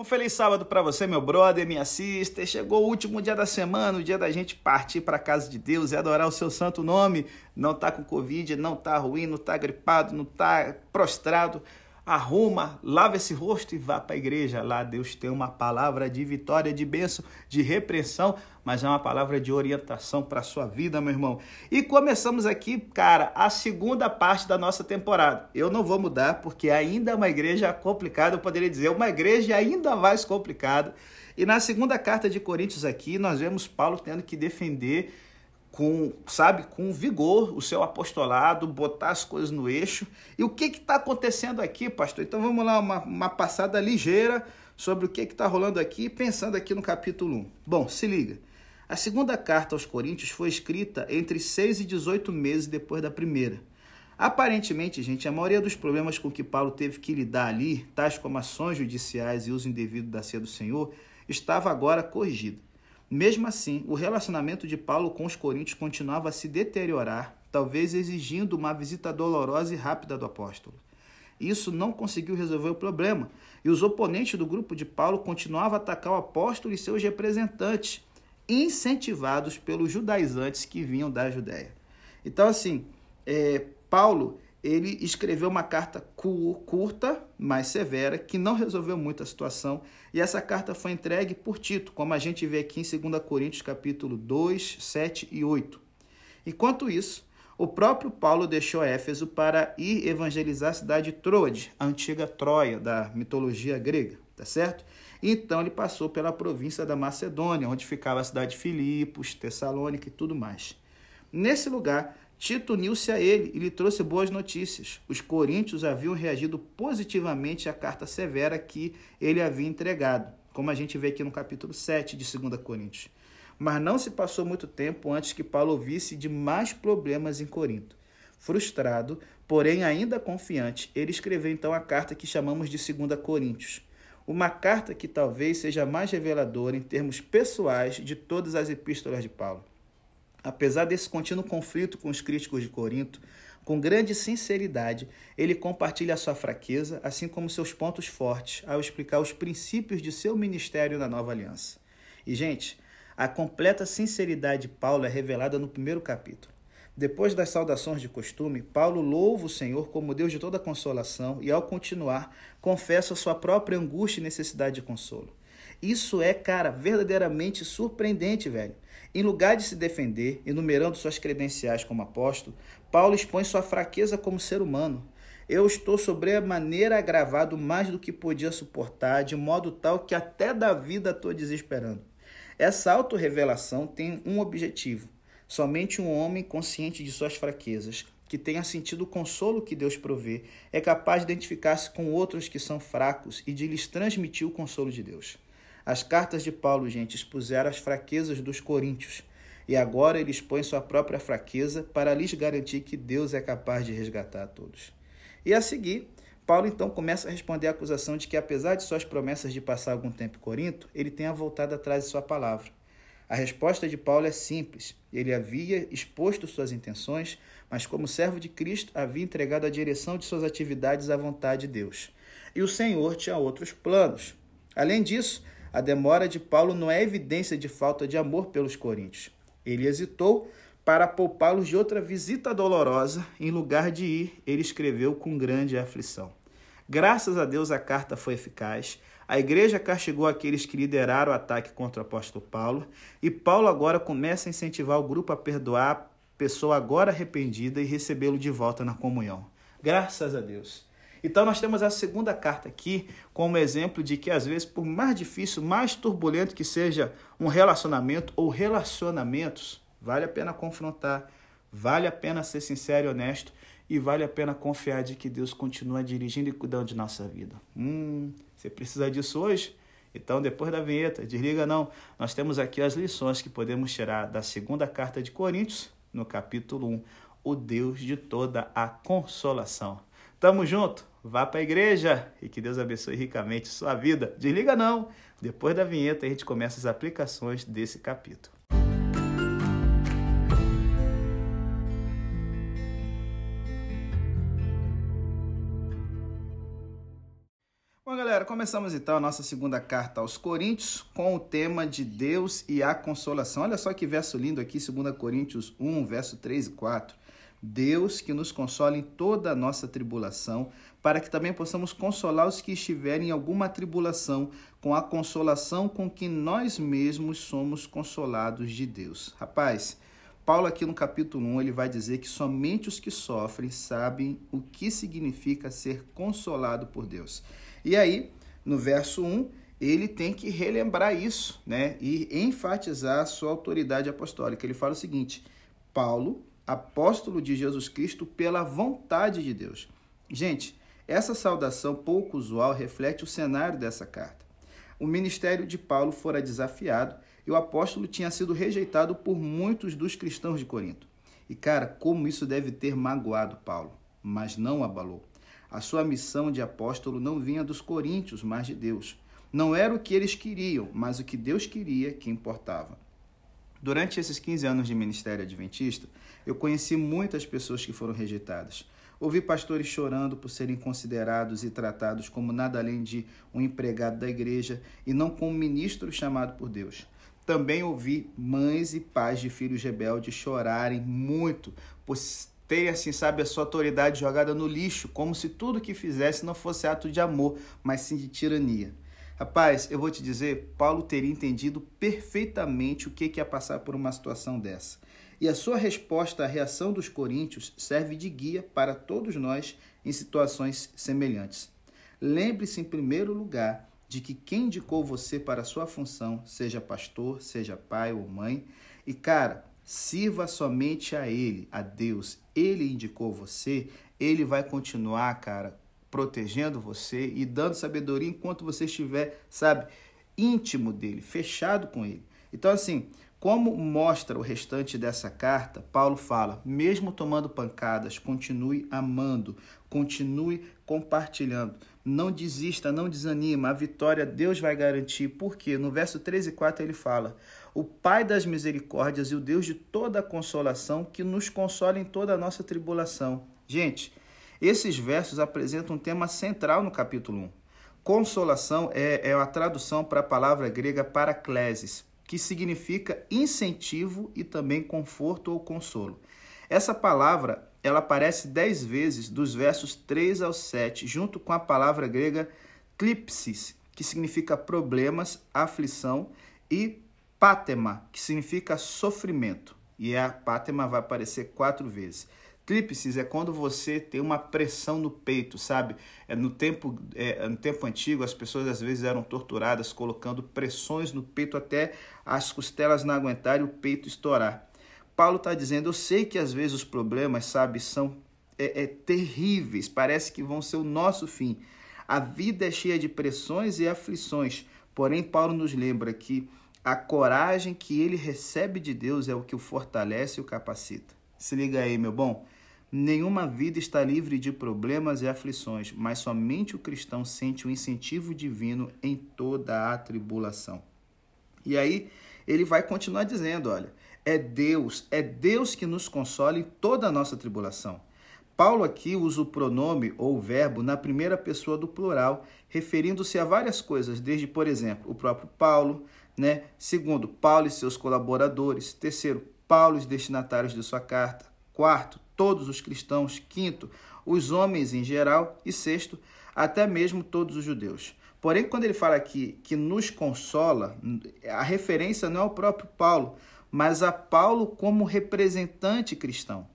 Um feliz sábado para você, meu brother, minha sister. Chegou o último dia da semana, o dia da gente partir para casa de Deus e adorar o seu santo nome. Não tá com Covid, não tá ruim, não tá gripado, não tá prostrado arruma, lava esse rosto e vá para a igreja. Lá Deus tem uma palavra de vitória, de bênção, de repreensão, mas é uma palavra de orientação para a sua vida, meu irmão. E começamos aqui, cara, a segunda parte da nossa temporada. Eu não vou mudar, porque ainda é uma igreja complicada, eu poderia dizer, uma igreja ainda mais complicada. E na segunda carta de Coríntios aqui, nós vemos Paulo tendo que defender com, sabe, com vigor o seu apostolado, botar as coisas no eixo. E o que está acontecendo aqui, pastor? Então vamos lá, uma, uma passada ligeira sobre o que está rolando aqui, pensando aqui no capítulo 1. Bom, se liga. A segunda carta aos Coríntios foi escrita entre 6 e 18 meses depois da primeira. Aparentemente, gente, a maioria dos problemas com que Paulo teve que lidar ali, tais como ações judiciais e uso indevido da ceia do Senhor, estava agora corrigida. Mesmo assim, o relacionamento de Paulo com os coríntios continuava a se deteriorar, talvez exigindo uma visita dolorosa e rápida do apóstolo. Isso não conseguiu resolver o problema, e os oponentes do grupo de Paulo continuavam a atacar o apóstolo e seus representantes, incentivados pelos judaizantes que vinham da Judéia. Então, assim, é, Paulo ele escreveu uma carta curta, mais severa, que não resolveu muito a situação, e essa carta foi entregue por Tito, como a gente vê aqui em 2 Coríntios capítulo 2, 7 e 8. Enquanto isso, o próprio Paulo deixou Éfeso para ir evangelizar a cidade de Troade, a antiga Troia da mitologia grega, tá certo? Então ele passou pela província da Macedônia, onde ficava a cidade de Filipos, Tessalônica e tudo mais. Nesse lugar, Tito uniu-se a ele e lhe trouxe boas notícias. Os coríntios haviam reagido positivamente à carta severa que ele havia entregado, como a gente vê aqui no capítulo 7 de 2 Coríntios. Mas não se passou muito tempo antes que Paulo ouvisse de mais problemas em Corinto. Frustrado, porém ainda confiante, ele escreveu então a carta que chamamos de 2 Coríntios. Uma carta que talvez seja mais reveladora em termos pessoais de todas as epístolas de Paulo. Apesar desse contínuo conflito com os críticos de Corinto, com grande sinceridade, ele compartilha sua fraqueza, assim como seus pontos fortes, ao explicar os princípios de seu ministério na nova aliança. E, gente, a completa sinceridade de Paulo é revelada no primeiro capítulo. Depois das saudações de costume, Paulo louva o Senhor como Deus de toda consolação e, ao continuar, confessa sua própria angústia e necessidade de consolo. Isso é, cara, verdadeiramente surpreendente, velho. Em lugar de se defender, enumerando suas credenciais como apóstolo, Paulo expõe sua fraqueza como ser humano. Eu estou sobremaneira agravado mais do que podia suportar, de modo tal que até da vida estou desesperando. Essa autorrevelação tem um objetivo. Somente um homem consciente de suas fraquezas, que tenha sentido o consolo que Deus provê, é capaz de identificar-se com outros que são fracos e de lhes transmitir o consolo de Deus. As cartas de Paulo, gente, expuseram as fraquezas dos coríntios. E agora ele expõe sua própria fraqueza para lhes garantir que Deus é capaz de resgatar a todos. E a seguir, Paulo então começa a responder à acusação de que, apesar de suas promessas de passar algum tempo em Corinto, ele tenha voltado atrás de sua palavra. A resposta de Paulo é simples. Ele havia exposto suas intenções, mas, como servo de Cristo, havia entregado a direção de suas atividades à vontade de Deus. E o Senhor tinha outros planos. Além disso, a demora de Paulo não é evidência de falta de amor pelos coríntios. Ele hesitou para poupá-los de outra visita dolorosa, em lugar de ir, ele escreveu com grande aflição. Graças a Deus a carta foi eficaz. A igreja castigou aqueles que lideraram o ataque contra o apóstolo Paulo, e Paulo agora começa a incentivar o grupo a perdoar a pessoa agora arrependida e recebê-lo de volta na comunhão. Graças a Deus. Então nós temos a segunda carta aqui como exemplo de que às vezes, por mais difícil, mais turbulento que seja um relacionamento ou relacionamentos, vale a pena confrontar, vale a pena ser sincero e honesto e vale a pena confiar de que Deus continua dirigindo e cuidando de nossa vida. Hum, você precisa disso hoje? Então, depois da vinheta, desliga não. Nós temos aqui as lições que podemos tirar da segunda carta de Coríntios, no capítulo 1, o Deus de toda a consolação. Tamo junto, vá para a igreja e que Deus abençoe ricamente sua vida. Desliga não, depois da vinheta a gente começa as aplicações desse capítulo. Bom, galera, começamos então a nossa segunda carta aos Coríntios com o tema de Deus e a consolação. Olha só que verso lindo aqui, 2 Coríntios 1, verso 3 e 4. Deus que nos consola em toda a nossa tribulação, para que também possamos consolar os que estiverem em alguma tribulação, com a consolação com que nós mesmos somos consolados de Deus. Rapaz, Paulo aqui no capítulo 1, ele vai dizer que somente os que sofrem sabem o que significa ser consolado por Deus. E aí, no verso 1, ele tem que relembrar isso, né? E enfatizar a sua autoridade apostólica. Ele fala o seguinte: Paulo, apóstolo de Jesus Cristo pela vontade de Deus. Gente, essa saudação pouco usual reflete o cenário dessa carta. O ministério de Paulo fora desafiado e o apóstolo tinha sido rejeitado por muitos dos cristãos de Corinto. E cara, como isso deve ter magoado Paulo, mas não abalou. A sua missão de apóstolo não vinha dos coríntios, mas de Deus. Não era o que eles queriam, mas o que Deus queria que importava. Durante esses 15 anos de ministério adventista, eu conheci muitas pessoas que foram rejeitadas. Ouvi pastores chorando por serem considerados e tratados como nada além de um empregado da igreja e não como ministro chamado por Deus. Também ouvi mães e pais de filhos rebeldes chorarem muito por ter, assim, sabe, a sua autoridade jogada no lixo, como se tudo que fizesse não fosse ato de amor, mas sim de tirania. Rapaz, eu vou te dizer, Paulo teria entendido perfeitamente o que é passar por uma situação dessa. E a sua resposta à reação dos coríntios serve de guia para todos nós em situações semelhantes. Lembre-se, em primeiro lugar, de que quem indicou você para a sua função, seja pastor, seja pai ou mãe, e cara, sirva somente a Ele, a Deus. Ele indicou você, Ele vai continuar, cara, protegendo você e dando sabedoria enquanto você estiver, sabe, íntimo dele, fechado com Ele. Então, assim, como mostra o restante dessa carta, Paulo fala: mesmo tomando pancadas, continue amando, continue compartilhando. Não desista, não desanima, a vitória Deus vai garantir. Porque no verso 3 e 4 ele fala: O Pai das misericórdias e o Deus de toda consolação, que nos consola em toda a nossa tribulação. Gente, esses versos apresentam um tema central no capítulo 1. Consolação é, é a tradução para a palavra grega paraclesis, que significa incentivo e também conforto ou consolo. Essa palavra ela aparece dez vezes dos versos 3 ao 7, junto com a palavra grega klipsis, que significa problemas, aflição, e pátema, que significa sofrimento. E a pátema vai aparecer quatro vezes. Clípsis é quando você tem uma pressão no peito, sabe? É no, tempo, é, no tempo antigo, as pessoas às vezes eram torturadas colocando pressões no peito até as costelas não aguentarem o peito estourar. Paulo está dizendo: eu sei que às vezes os problemas, sabe, são é, é, terríveis, parece que vão ser o nosso fim. A vida é cheia de pressões e aflições, porém, Paulo nos lembra que a coragem que ele recebe de Deus é o que o fortalece e o capacita. Se liga aí, meu bom. Nenhuma vida está livre de problemas e aflições, mas somente o cristão sente o incentivo divino em toda a tribulação. E aí ele vai continuar dizendo: olha, é Deus, é Deus que nos consola em toda a nossa tribulação. Paulo aqui usa o pronome ou o verbo na primeira pessoa do plural, referindo-se a várias coisas, desde, por exemplo, o próprio Paulo, né? Segundo, Paulo e seus colaboradores. Terceiro, Paulo e os destinatários de sua carta. Quarto, todos os cristãos. Quinto, os homens em geral. E sexto, até mesmo todos os judeus. Porém, quando ele fala aqui que nos consola, a referência não é ao próprio Paulo, mas a Paulo como representante cristão.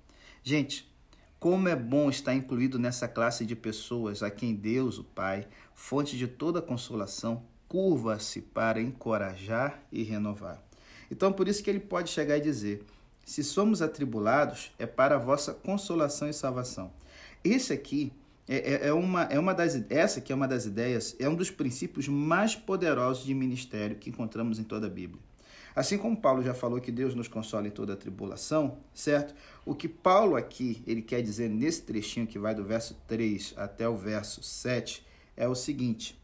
Gente, como é bom estar incluído nessa classe de pessoas a quem Deus, o Pai, fonte de toda consolação, curva-se para encorajar e renovar. Então, por isso que ele pode chegar e dizer: se somos atribulados, é para a vossa consolação e salvação. Esse aqui é, é, é, uma, é uma das essa que é uma das ideias, é um dos princípios mais poderosos de ministério que encontramos em toda a Bíblia. Assim como Paulo já falou que Deus nos consola em toda a tribulação, certo? O que Paulo aqui, ele quer dizer nesse trechinho que vai do verso 3 até o verso 7 é o seguinte: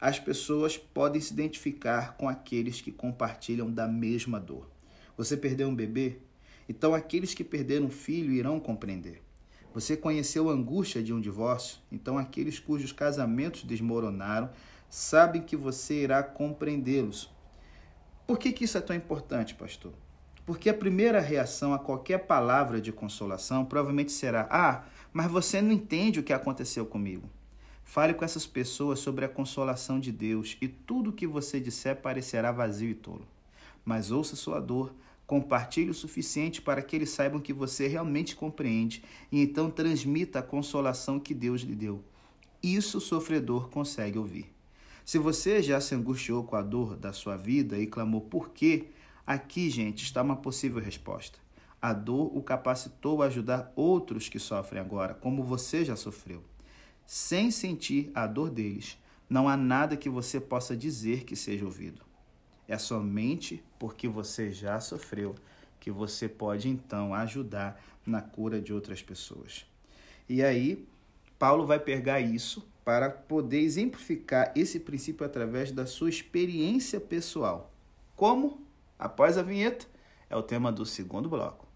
as pessoas podem se identificar com aqueles que compartilham da mesma dor. Você perdeu um bebê? Então aqueles que perderam um filho irão compreender. Você conheceu a angústia de um divórcio? Então aqueles cujos casamentos desmoronaram sabem que você irá compreendê-los. Por que, que isso é tão importante, pastor? Porque a primeira reação a qualquer palavra de consolação provavelmente será: Ah, mas você não entende o que aconteceu comigo. Fale com essas pessoas sobre a consolação de Deus e tudo o que você disser parecerá vazio e tolo. Mas ouça sua dor, compartilhe o suficiente para que eles saibam que você realmente compreende e então transmita a consolação que Deus lhe deu. Isso o sofredor consegue ouvir. Se você já se angustiou com a dor da sua vida e clamou por quê, aqui, gente, está uma possível resposta. A dor o capacitou a ajudar outros que sofrem agora, como você já sofreu sem sentir a dor deles, não há nada que você possa dizer que seja ouvido. É somente porque você já sofreu que você pode então ajudar na cura de outras pessoas. E aí, Paulo vai pegar isso para poder exemplificar esse princípio através da sua experiência pessoal. Como? Após a vinheta, é o tema do segundo bloco.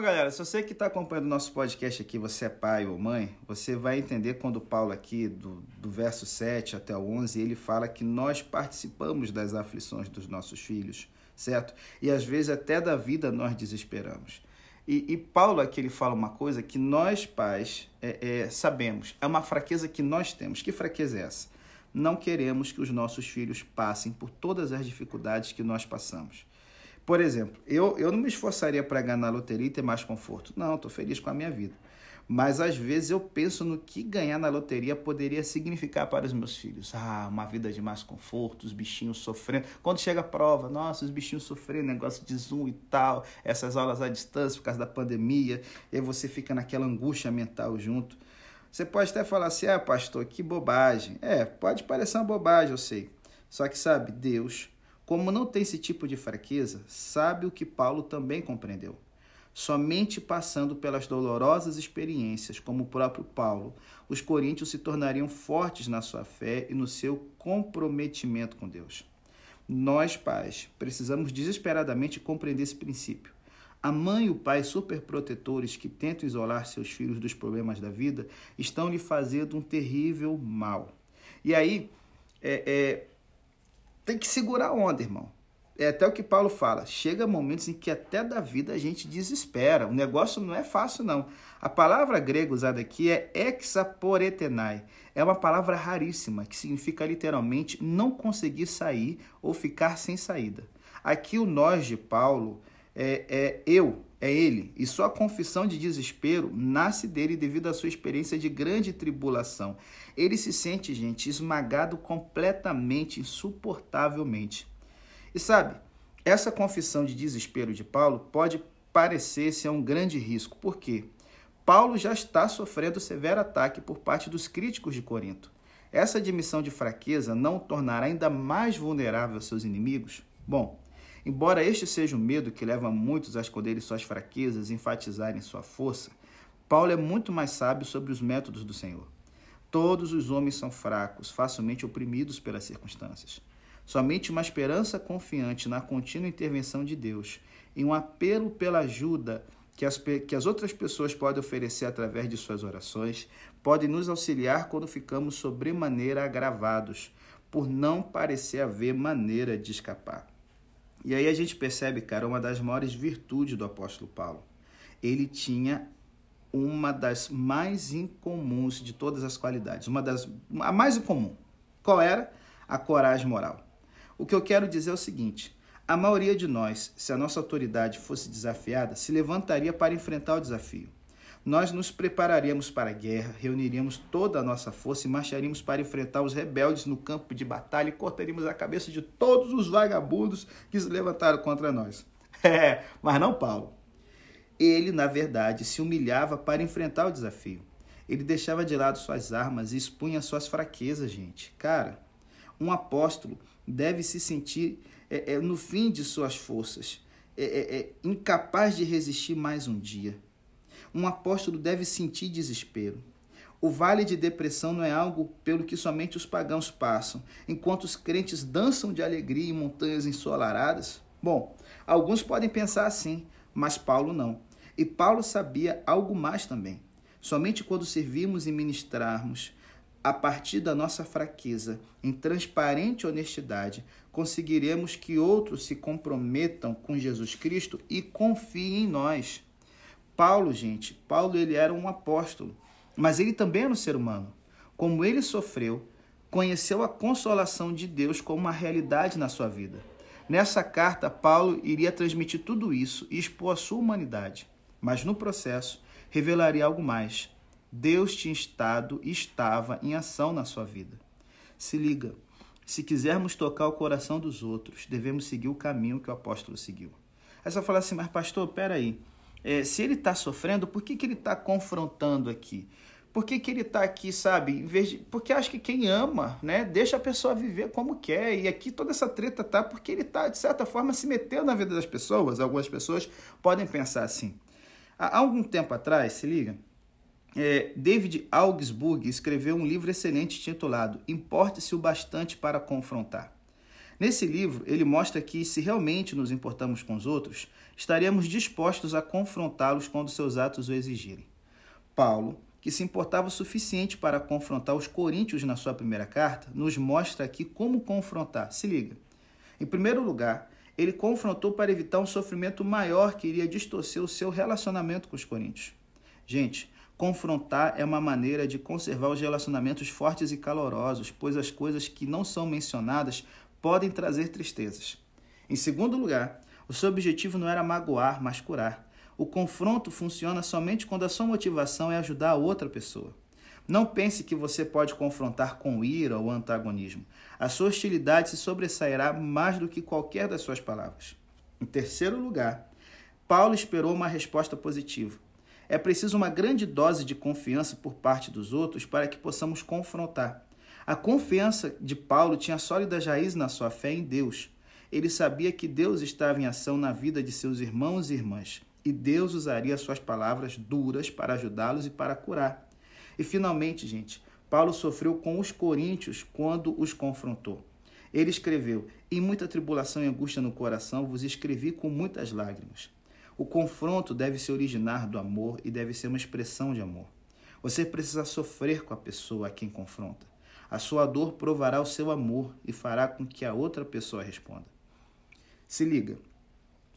Bom, galera, se você que está acompanhando o nosso podcast aqui, você é pai ou mãe, você vai entender quando Paulo aqui, do, do verso 7 até o 11, ele fala que nós participamos das aflições dos nossos filhos, certo? E às vezes até da vida nós desesperamos. E, e Paulo aqui ele fala uma coisa que nós pais é, é, sabemos, é uma fraqueza que nós temos. Que fraqueza é essa? Não queremos que os nossos filhos passem por todas as dificuldades que nós passamos. Por exemplo, eu, eu não me esforçaria para ganhar na loteria e ter mais conforto. Não, estou feliz com a minha vida. Mas às vezes eu penso no que ganhar na loteria poderia significar para os meus filhos. Ah, uma vida de mais conforto, os bichinhos sofrendo. Quando chega a prova, nossa, os bichinhos sofrendo, negócio de Zoom e tal, essas aulas à distância por causa da pandemia, e aí você fica naquela angústia mental junto. Você pode até falar assim, ah, pastor, que bobagem. É, pode parecer uma bobagem, eu sei. Só que sabe, Deus como não tem esse tipo de fraqueza, sabe o que Paulo também compreendeu. Somente passando pelas dolorosas experiências, como o próprio Paulo, os coríntios se tornariam fortes na sua fé e no seu comprometimento com Deus. Nós, pais, precisamos desesperadamente compreender esse princípio. A mãe e o pai superprotetores que tentam isolar seus filhos dos problemas da vida estão lhe fazendo um terrível mal. E aí, é, é, tem que segurar a onda, irmão. É até o que Paulo fala. Chega momentos em que até da vida a gente desespera. O negócio não é fácil, não. A palavra grega usada aqui é exaporetenai. É uma palavra raríssima que significa literalmente não conseguir sair ou ficar sem saída. Aqui o nós de Paulo é, é eu, é ele, e sua confissão de desespero nasce dele devido à sua experiência de grande tribulação. Ele se sente, gente, esmagado completamente, insuportavelmente. E sabe, essa confissão de desespero de Paulo pode parecer ser um grande risco. Por quê? Paulo já está sofrendo severo ataque por parte dos críticos de Corinto. Essa admissão de fraqueza não o tornará ainda mais vulnerável aos seus inimigos? Bom, Embora este seja o medo que leva muitos a esconderem suas fraquezas e enfatizarem sua força, Paulo é muito mais sábio sobre os métodos do Senhor. Todos os homens são fracos, facilmente oprimidos pelas circunstâncias. Somente uma esperança confiante na contínua intervenção de Deus e um apelo pela ajuda que as, que as outras pessoas podem oferecer através de suas orações podem nos auxiliar quando ficamos sobremaneira agravados, por não parecer haver maneira de escapar. E aí a gente percebe, cara, uma das maiores virtudes do apóstolo Paulo. Ele tinha uma das mais incomuns de todas as qualidades, uma das a mais incomum. Qual era? A coragem moral. O que eu quero dizer é o seguinte: a maioria de nós, se a nossa autoridade fosse desafiada, se levantaria para enfrentar o desafio nós nos prepararíamos para a guerra, reuniríamos toda a nossa força e marcharíamos para enfrentar os rebeldes no campo de batalha e cortaríamos a cabeça de todos os vagabundos que se levantaram contra nós. É, mas não Paulo. Ele, na verdade, se humilhava para enfrentar o desafio. Ele deixava de lado suas armas e expunha suas fraquezas, gente. Cara, um apóstolo deve se sentir é, é, no fim de suas forças, é, é, é incapaz de resistir mais um dia um apóstolo deve sentir desespero. O vale de depressão não é algo pelo que somente os pagãos passam, enquanto os crentes dançam de alegria em montanhas ensolaradas? Bom, alguns podem pensar assim, mas Paulo não. E Paulo sabia algo mais também. Somente quando servimos e ministrarmos a partir da nossa fraqueza, em transparente honestidade, conseguiremos que outros se comprometam com Jesus Cristo e confiem em nós. Paulo, gente, Paulo ele era um apóstolo, mas ele também era um ser humano. Como ele sofreu, conheceu a consolação de Deus como uma realidade na sua vida. Nessa carta, Paulo iria transmitir tudo isso e expor a sua humanidade, mas no processo revelaria algo mais. Deus tinha estado e estava em ação na sua vida. Se liga, se quisermos tocar o coração dos outros, devemos seguir o caminho que o apóstolo seguiu. Aí você fala assim, mas pastor, peraí, é, se ele está sofrendo, por que, que ele está confrontando aqui? Por que, que ele está aqui, sabe? Em vez de... Porque acho que quem ama, né, deixa a pessoa viver como quer. E aqui toda essa treta tá porque ele está, de certa forma, se metendo na vida das pessoas. Algumas pessoas podem pensar assim. Há algum tempo atrás, se liga, é, David Augsburg escreveu um livro excelente titulado Importe-se o Bastante para Confrontar. Nesse livro, ele mostra que, se realmente nos importamos com os outros, estaremos dispostos a confrontá-los quando seus atos o exigirem. Paulo, que se importava o suficiente para confrontar os coríntios na sua primeira carta, nos mostra aqui como confrontar. Se liga. Em primeiro lugar, ele confrontou para evitar um sofrimento maior que iria distorcer o seu relacionamento com os coríntios. Gente, Confrontar é uma maneira de conservar os relacionamentos fortes e calorosos, pois as coisas que não são mencionadas podem trazer tristezas. Em segundo lugar, o seu objetivo não era magoar, mas curar. O confronto funciona somente quando a sua motivação é ajudar a outra pessoa. Não pense que você pode confrontar com ira ou antagonismo. A sua hostilidade se sobressairá mais do que qualquer das suas palavras. Em terceiro lugar, Paulo esperou uma resposta positiva. É preciso uma grande dose de confiança por parte dos outros para que possamos confrontar. A confiança de Paulo tinha sólidas raízes na sua fé em Deus. Ele sabia que Deus estava em ação na vida de seus irmãos e irmãs, e Deus usaria suas palavras duras para ajudá-los e para curar. E finalmente, gente, Paulo sofreu com os coríntios quando os confrontou. Ele escreveu: Em muita tribulação e angústia no coração vos escrevi com muitas lágrimas. O confronto deve se originar do amor e deve ser uma expressão de amor. Você precisa sofrer com a pessoa a quem confronta. A sua dor provará o seu amor e fará com que a outra pessoa responda. Se liga.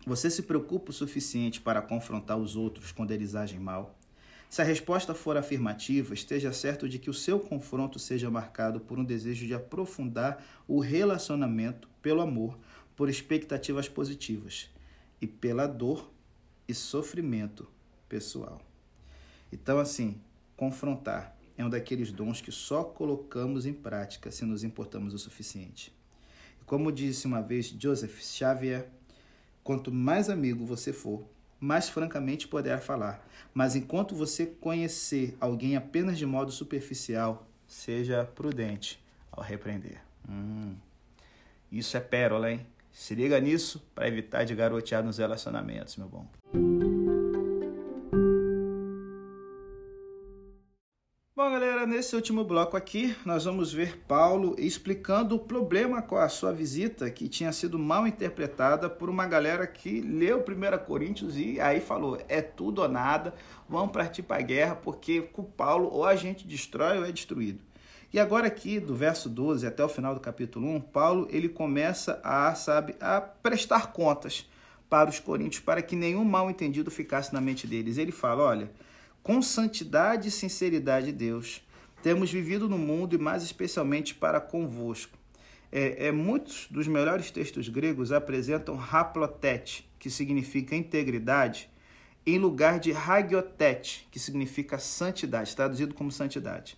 Você se preocupa o suficiente para confrontar os outros quando eles agem mal? Se a resposta for afirmativa, esteja certo de que o seu confronto seja marcado por um desejo de aprofundar o relacionamento pelo amor, por expectativas positivas e pela dor e sofrimento pessoal. Então, assim, confrontar é um daqueles dons que só colocamos em prática se nos importamos o suficiente. E como disse uma vez Joseph Xavier, quanto mais amigo você for, mais francamente poderá falar. Mas enquanto você conhecer alguém apenas de modo superficial, seja prudente ao repreender. Hum, isso é pérola, hein? Se liga nisso para evitar de garotear nos relacionamentos, meu bom. Nesse último bloco aqui, nós vamos ver Paulo explicando o problema com a sua visita, que tinha sido mal interpretada por uma galera que leu 1 Coríntios e aí falou: é tudo ou nada, vamos partir para a guerra, porque com Paulo ou a gente destrói ou é destruído. E agora aqui, do verso 12 até o final do capítulo 1, Paulo ele começa a, sabe, a prestar contas para os coríntios, para que nenhum mal entendido ficasse na mente deles. Ele fala, olha, com santidade e sinceridade de Deus, temos vivido no mundo e mais especialmente para convosco. É, é, muitos dos melhores textos gregos apresentam haplotete, que significa integridade, em lugar de hagiotete, que significa santidade, traduzido como santidade.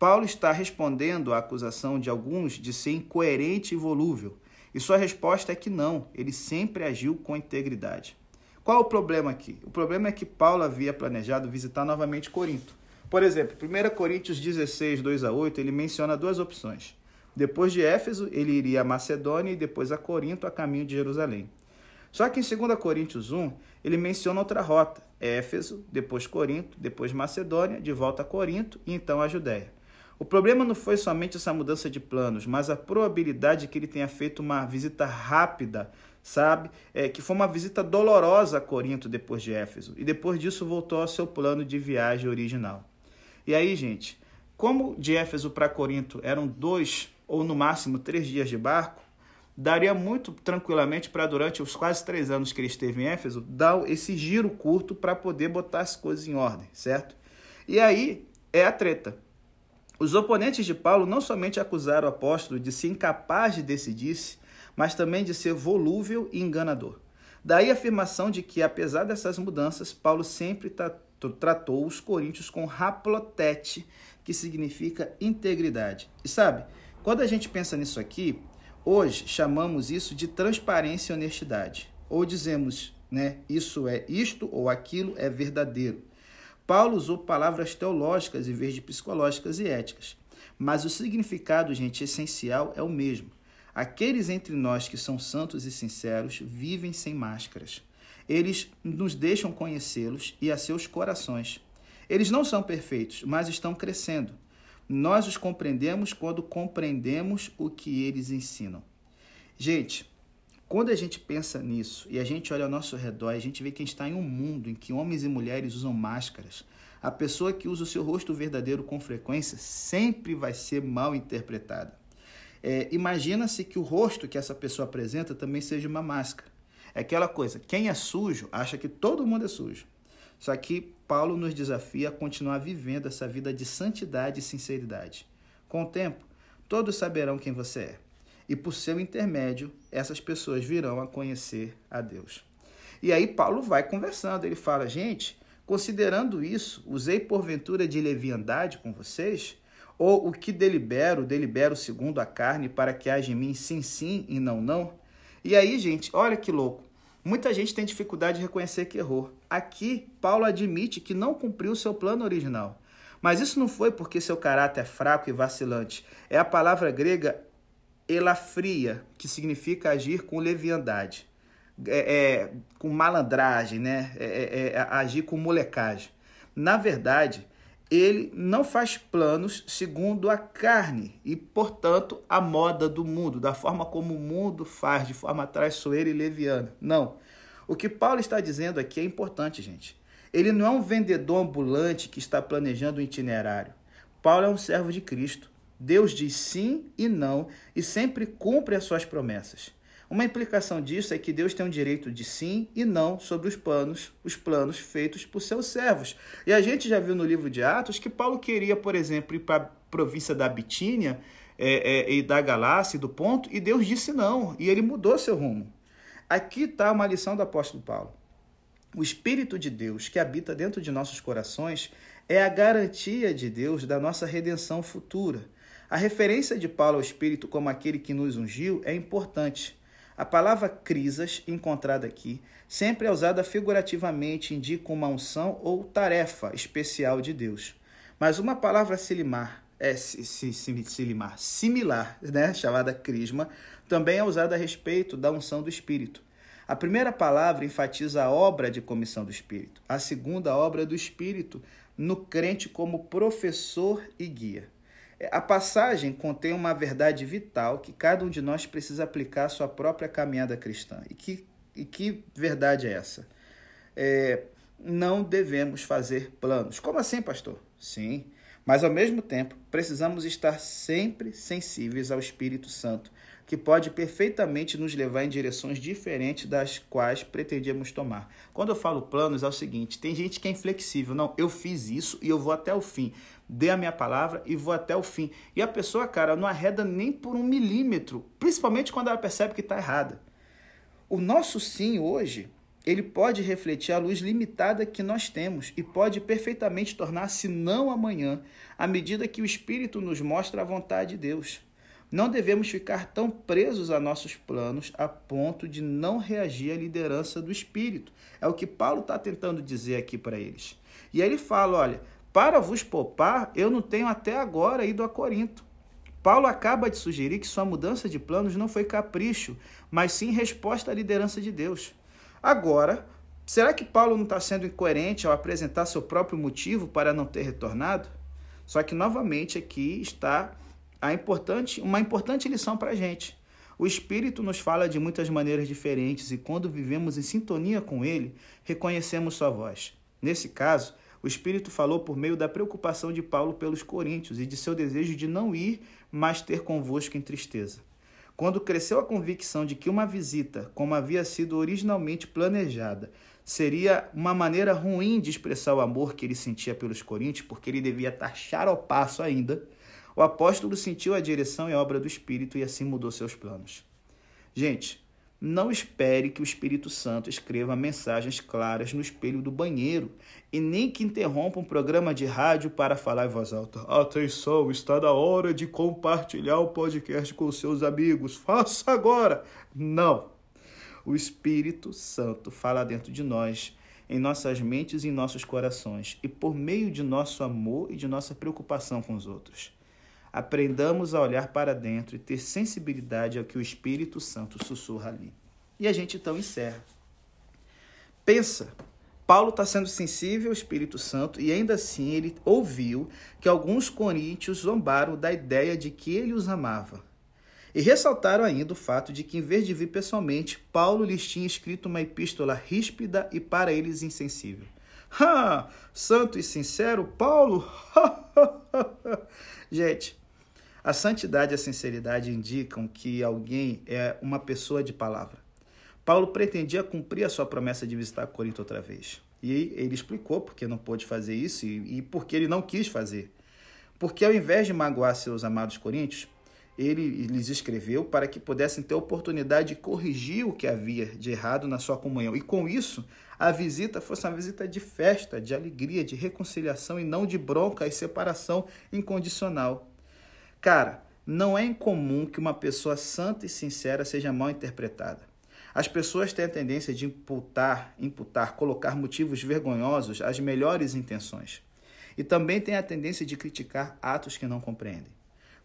Paulo está respondendo à acusação de alguns de ser incoerente e volúvel, e sua resposta é que não, ele sempre agiu com integridade. Qual o problema aqui? O problema é que Paulo havia planejado visitar novamente Corinto. Por exemplo, 1 Coríntios 16, 2 a 8, ele menciona duas opções. Depois de Éfeso, ele iria a Macedônia e depois a Corinto, a caminho de Jerusalém. Só que em 2 Coríntios 1, ele menciona outra rota: Éfeso, depois Corinto, depois Macedônia, de volta a Corinto e então a Judéia. O problema não foi somente essa mudança de planos, mas a probabilidade que ele tenha feito uma visita rápida, sabe? É, que foi uma visita dolorosa a Corinto depois de Éfeso. E depois disso voltou ao seu plano de viagem original. E aí, gente, como de Éfeso para Corinto eram dois ou no máximo três dias de barco, daria muito tranquilamente para durante os quase três anos que ele esteve em Éfeso, dar esse giro curto para poder botar as coisas em ordem, certo? E aí é a treta. Os oponentes de Paulo não somente acusaram o apóstolo de ser incapaz de decidir-se, mas também de ser volúvel e enganador. Daí a afirmação de que, apesar dessas mudanças, Paulo sempre tratou os coríntios com raplotete, que significa integridade. E sabe, quando a gente pensa nisso aqui, hoje chamamos isso de transparência e honestidade. Ou dizemos, né, isso é isto ou aquilo é verdadeiro. Paulo usou palavras teológicas em vez de psicológicas e éticas. Mas o significado, gente, essencial é o mesmo. Aqueles entre nós que são santos e sinceros vivem sem máscaras. Eles nos deixam conhecê-los e a seus corações. Eles não são perfeitos, mas estão crescendo. Nós os compreendemos quando compreendemos o que eles ensinam. Gente, quando a gente pensa nisso e a gente olha ao nosso redor, a gente vê que a gente está em um mundo em que homens e mulheres usam máscaras. A pessoa que usa o seu rosto verdadeiro com frequência sempre vai ser mal interpretada. É, Imagina-se que o rosto que essa pessoa apresenta também seja uma máscara. É aquela coisa, quem é sujo acha que todo mundo é sujo. Só que Paulo nos desafia a continuar vivendo essa vida de santidade e sinceridade. Com o tempo, todos saberão quem você é. E por seu intermédio, essas pessoas virão a conhecer a Deus. E aí Paulo vai conversando, ele fala: "Gente, considerando isso, usei porventura de leviandade com vocês, ou o que delibero, delibero segundo a carne, para que haja em mim sim, sim e não, não? E aí, gente, olha que louco. Muita gente tem dificuldade de reconhecer que errou. Aqui, Paulo admite que não cumpriu seu plano original. Mas isso não foi porque seu caráter é fraco e vacilante. É a palavra grega elafria, que significa agir com leviandade, é, é com malandragem, né? É, é, é agir com molecagem. Na verdade, ele não faz planos segundo a carne e, portanto, a moda do mundo, da forma como o mundo faz, de forma traiçoeira e leviana. Não. O que Paulo está dizendo aqui é importante, gente. Ele não é um vendedor ambulante que está planejando um itinerário. Paulo é um servo de Cristo. Deus diz sim e não e sempre cumpre as suas promessas. Uma implicação disso é que Deus tem o um direito de sim e não sobre os planos, os planos feitos por seus servos. E a gente já viu no livro de Atos que Paulo queria, por exemplo, ir para a província da Bitínia é, é, e da Galácia e do Ponto, e Deus disse não, e ele mudou seu rumo. Aqui está uma lição do apóstolo Paulo. O Espírito de Deus que habita dentro de nossos corações é a garantia de Deus da nossa redenção futura. A referência de Paulo ao Espírito como aquele que nos ungiu é importante. A palavra crisas, encontrada aqui, sempre é usada figurativamente, indica uma unção ou tarefa especial de Deus. Mas uma palavra silimar, é, silimar, similar, né, chamada crisma, também é usada a respeito da unção do Espírito. A primeira palavra enfatiza a obra de comissão do Espírito, a segunda, a obra do Espírito no crente como professor e guia. A passagem contém uma verdade vital que cada um de nós precisa aplicar à sua própria caminhada cristã. E que, e que verdade é essa? É, não devemos fazer planos. Como assim, pastor? Sim, mas ao mesmo tempo precisamos estar sempre sensíveis ao Espírito Santo, que pode perfeitamente nos levar em direções diferentes das quais pretendíamos tomar. Quando eu falo planos, é o seguinte: tem gente que é inflexível. Não, eu fiz isso e eu vou até o fim dê a minha palavra e vou até o fim. E a pessoa, cara, não arreda nem por um milímetro, principalmente quando ela percebe que está errada. O nosso sim hoje, ele pode refletir a luz limitada que nós temos e pode perfeitamente tornar-se não amanhã, à medida que o Espírito nos mostra a vontade de Deus. Não devemos ficar tão presos a nossos planos a ponto de não reagir à liderança do Espírito. É o que Paulo está tentando dizer aqui para eles. E aí ele fala: olha, para vos poupar, eu não tenho até agora ido a Corinto. Paulo acaba de sugerir que sua mudança de planos não foi capricho, mas sim resposta à liderança de Deus. Agora, será que Paulo não está sendo incoerente ao apresentar seu próprio motivo para não ter retornado? Só que novamente aqui está a importante, uma importante lição para a gente. O Espírito nos fala de muitas maneiras diferentes e, quando vivemos em sintonia com Ele, reconhecemos Sua voz. Nesse caso, o Espírito falou por meio da preocupação de Paulo pelos coríntios e de seu desejo de não ir, mas ter convosco em tristeza. Quando cresceu a convicção de que uma visita, como havia sido originalmente planejada, seria uma maneira ruim de expressar o amor que ele sentia pelos coríntios, porque ele devia estar ao passo ainda, o apóstolo sentiu a direção e a obra do Espírito e assim mudou seus planos. Gente, não espere que o Espírito Santo escreva mensagens claras no espelho do banheiro e nem que interrompa um programa de rádio para falar em voz alta. Atenção, está na hora de compartilhar o podcast com seus amigos. Faça agora! Não! O Espírito Santo fala dentro de nós, em nossas mentes e em nossos corações, e por meio de nosso amor e de nossa preocupação com os outros. Aprendamos a olhar para dentro e ter sensibilidade ao que o Espírito Santo sussurra ali. E a gente então encerra. Pensa, Paulo está sendo sensível ao Espírito Santo e ainda assim ele ouviu que alguns coríntios zombaram da ideia de que ele os amava. E ressaltaram ainda o fato de que, em vez de vir pessoalmente, Paulo lhes tinha escrito uma epístola ríspida e para eles insensível. Ha! Santo e sincero Paulo? Gente, a santidade e a sinceridade indicam que alguém é uma pessoa de palavra. Paulo pretendia cumprir a sua promessa de visitar Corinto outra vez. E ele explicou por que não pôde fazer isso e, e ele não quis fazer. Porque ao invés de magoar seus amados coríntios, ele lhes escreveu para que pudessem ter oportunidade de corrigir o que havia de errado na sua comunhão. E com isso, a visita fosse uma visita de festa, de alegria, de reconciliação e não de bronca e separação incondicional. Cara, não é incomum que uma pessoa santa e sincera seja mal interpretada. As pessoas têm a tendência de imputar, imputar, colocar motivos vergonhosos às melhores intenções. E também têm a tendência de criticar atos que não compreendem.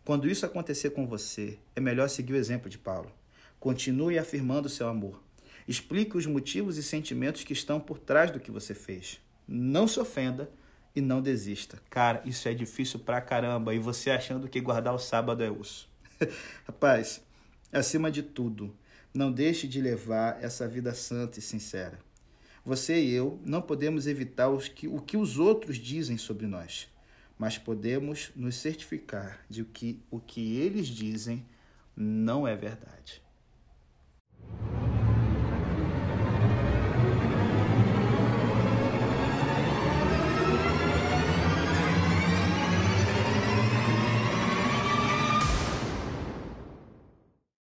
Quando isso acontecer com você, é melhor seguir o exemplo de Paulo. Continue afirmando seu amor. Explique os motivos e sentimentos que estão por trás do que você fez. Não se ofenda e não desista. Cara, isso é difícil pra caramba. E você achando que guardar o sábado é osso. Rapaz, acima de tudo, não deixe de levar essa vida santa e sincera. Você e eu não podemos evitar os que, o que os outros dizem sobre nós, mas podemos nos certificar de que o que eles dizem não é verdade.